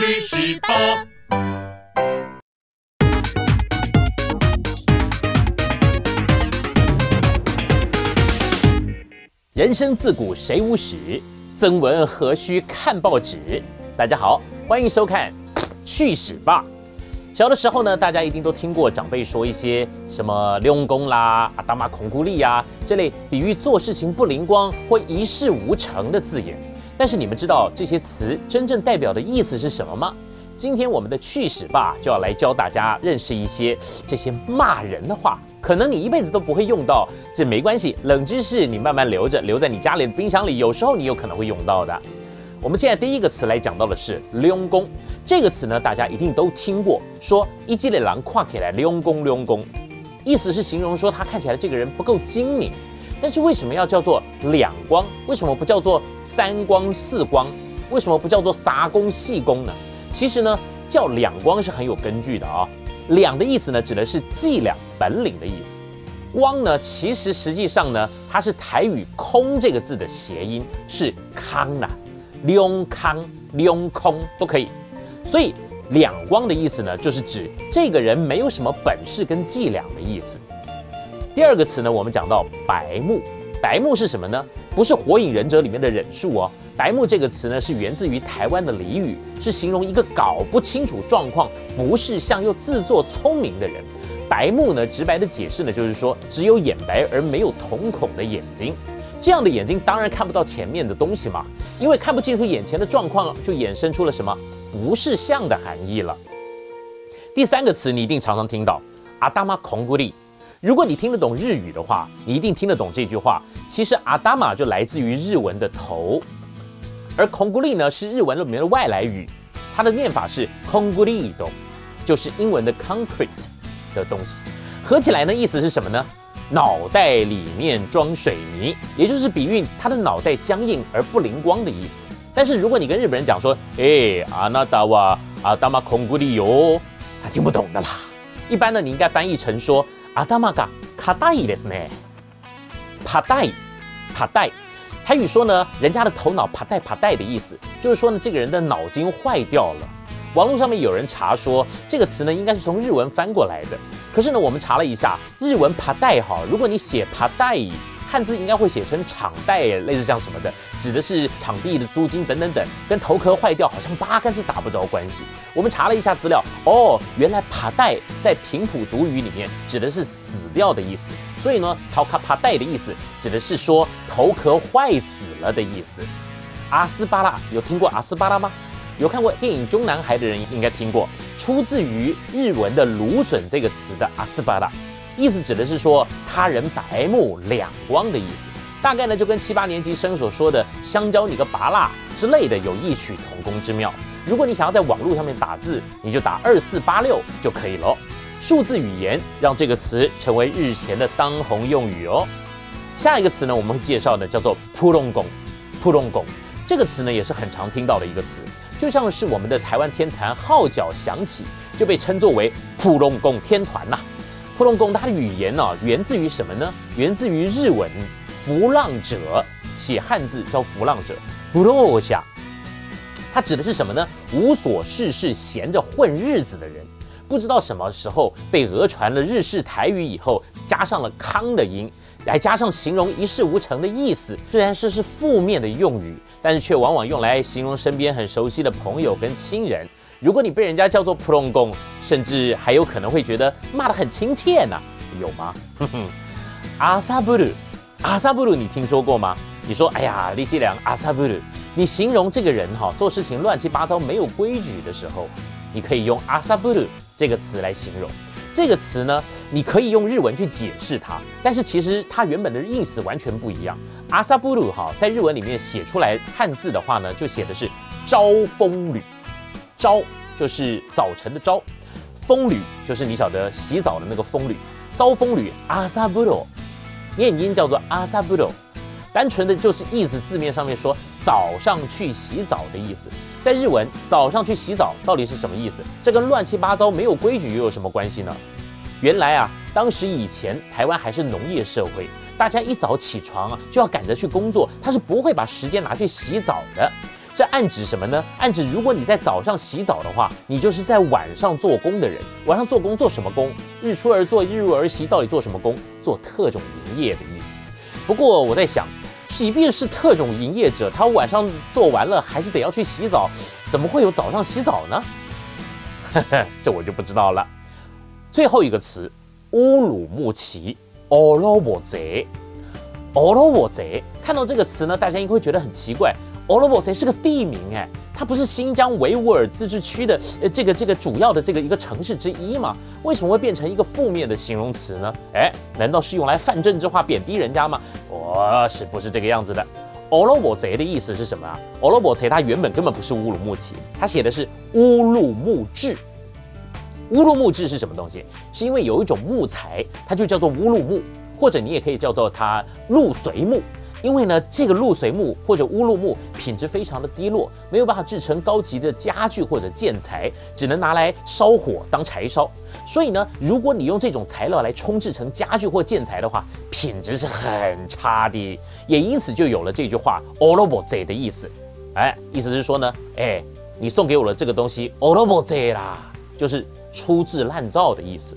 去十八。人生自古谁无死，曾闻何须看报纸？大家好，欢迎收看《去史吧》。小的时候呢，大家一定都听过长辈说一些什么“溜公啦”、“阿达玛孔固力”呀这类比喻做事情不灵光或一事无成的字眼。但是你们知道这些词真正代表的意思是什么吗？今天我们的去史吧就要来教大家认识一些这些骂人的话，可能你一辈子都不会用到，这没关系，冷知识你慢慢留着，留在你家里的冰箱里，有时候你有可能会用到的。我们现在第一个词来讲到的是“溜公”，这个词呢，大家一定都听过，说一基的狼跨起来溜公溜公，意思是形容说他看起来这个人不够精明。但是为什么要叫做两光？为什么不叫做三光四光？为什么不叫做撒公细公呢？其实呢，叫两光是很有根据的啊。两的意思呢，指的是伎俩、本领的意思。光呢，其实实际上呢，它是台语“空”这个字的谐音，是康呐，溜康、溜空都可以。所以两光的意思呢，就是指这个人没有什么本事跟伎俩的意思。第二个词呢，我们讲到白目，白目是什么呢？不是《火影忍者》里面的忍术哦。白目这个词呢，是源自于台湾的俚语，是形容一个搞不清楚状况、不是相又自作聪明的人。白目呢，直白的解释呢，就是说只有眼白而没有瞳孔的眼睛。这样的眼睛当然看不到前面的东西嘛，因为看不清楚眼前的状况，就衍生出了什么不是相的含义了。第三个词你一定常常听到阿达玛孔古力。如果你听得懂日语的话，你一定听得懂这句话。其实阿达玛就来自于日文的头，而空古力呢是日文里面的外来语，它的念法是空古力多，就是英文的 concrete 的东西。合起来呢，意思是什么呢？脑袋里面装水泥，也就是比喻他的脑袋僵硬而不灵光的意思。但是如果你跟日本人讲说，哎，阿那达瓦阿达玛空古力哟，他听不懂的啦。一般呢，你应该翻译成说。阿达玛嘎卡带的是呢，帕带，帕带，台语说呢，人家的头脑帕带帕带的意思，就是说呢，这个人的脑筋坏掉了。网络上面有人查说，这个词呢，应该是从日文翻过来的。可是呢，我们查了一下，日文帕带哈，如果你写帕带。汉字应该会写成场贷，类似像什么的，指的是场地的租金等等等，跟头壳坏掉好像八竿子打不着关系。我们查了一下资料，哦，原来爬带在平埔族语里面指的是死掉的意思，所以呢，逃卡爬带的意思指的是说头壳坏死了的意思。阿斯巴拉有听过阿斯巴拉吗？有看过电影《中南海》的人应该听过，出自于日文的芦笋这个词的阿斯巴拉。意思指的是说他人白目两光的意思，大概呢就跟七八年级生所说的“香蕉你个拔蜡”之类的有异曲同工之妙。如果你想要在网络上面打字，你就打二四八六就可以了。数字语言让这个词成为日前的当红用语哦。下一个词呢，我们会介绍的叫做“扑隆拱”，扑隆拱这个词呢也是很常听到的一个词，就像是我们的台湾天坛号角响起，就被称作为“扑隆拱天团”呐。扑隆宫它的语言呢，源自于什么呢？源自于日文“浮浪者”，写汉字叫“浮浪者”。不落下，它指的是什么呢？无所事事、闲着混日子的人。不知道什么时候被讹传了日式台语以后，加上了“康”的音，还加上形容一事无成的意思。虽然这是负面的用语，但是却往往用来形容身边很熟悉的朋友跟亲人。如果你被人家叫做普隆公，甚至还有可能会觉得骂得很亲切呢，有吗？阿萨布鲁，阿萨布鲁，你听说过吗？你说，哎呀，李继良，阿萨布鲁，你形容这个人哈，做事情乱七八糟、没有规矩的时候，你可以用阿萨布鲁这个词来形容。这个词呢，你可以用日文去解释它，但是其实它原本的意思完全不一样。阿萨布鲁哈，在日文里面写出来汉字的话呢，就写的是招风吕。朝就是早晨的朝，风吕就是你晓得洗澡的那个风吕，招风吕阿萨布罗，念音叫做阿萨布罗，单纯的就是意思字面上面说早上去洗澡的意思，在日文早上去洗澡到底是什么意思？这跟乱七八糟没有规矩又有什么关系呢？原来啊，当时以前台湾还是农业社会，大家一早起床啊就要赶着去工作，他是不会把时间拿去洗澡的。这暗指什么呢？暗指如果你在早上洗澡的话，你就是在晚上做工的人。晚上做工做什么工？日出而作，日入而息，到底做什么工？做特种营业的意思。不过我在想，即便是特种营业者，他晚上做完了还是得要去洗澡，怎么会有早上洗澡呢？这我就不知道了。最后一个词，乌鲁木齐，俄罗伯贼，俄罗伯贼。看到这个词呢，大家应该会觉得很奇怪。俄罗伯贼是个地名，哎，它不是新疆维吾尔自治区的呃这个这个主要的这个一个城市之一吗？为什么会变成一个负面的形容词呢？哎，难道是用来泛政治化、贬低人家吗？我是不是这个样子的？俄罗伯贼的意思是什么啊？俄罗伯贼它原本根本不是乌鲁木齐，它写的是乌鲁木治。乌鲁木治是什么东西？是因为有一种木材，它就叫做乌鲁木，或者你也可以叫做它鹿髓木。因为呢，这个露髓木或者乌鲁木品质非常的低落，没有办法制成高级的家具或者建材，只能拿来烧火当柴烧。所以呢，如果你用这种材料来冲制成家具或建材的话，品质是很差的。也因此就有了这句话 “all over z” 的意思。哎，意思是说呢，哎，你送给我的这个东西 “all over z” 啦，就是粗制滥造的意思。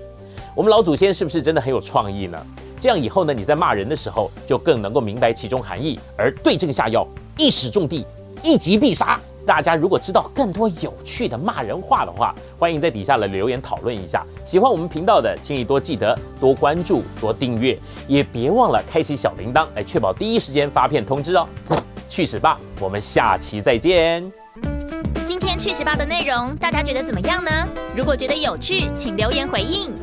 我们老祖先是不是真的很有创意呢？这样以后呢，你在骂人的时候就更能够明白其中含义，而对症下药，一矢中的，一击必杀。大家如果知道更多有趣的骂人话的话，欢迎在底下来留言讨论一下。喜欢我们频道的，请你多记得多关注、多订阅，也别忘了开启小铃铛，来确保第一时间发片通知哦。去死吧！我们下期再见。今天去死吧的内容，大家觉得怎么样呢？如果觉得有趣，请留言回应。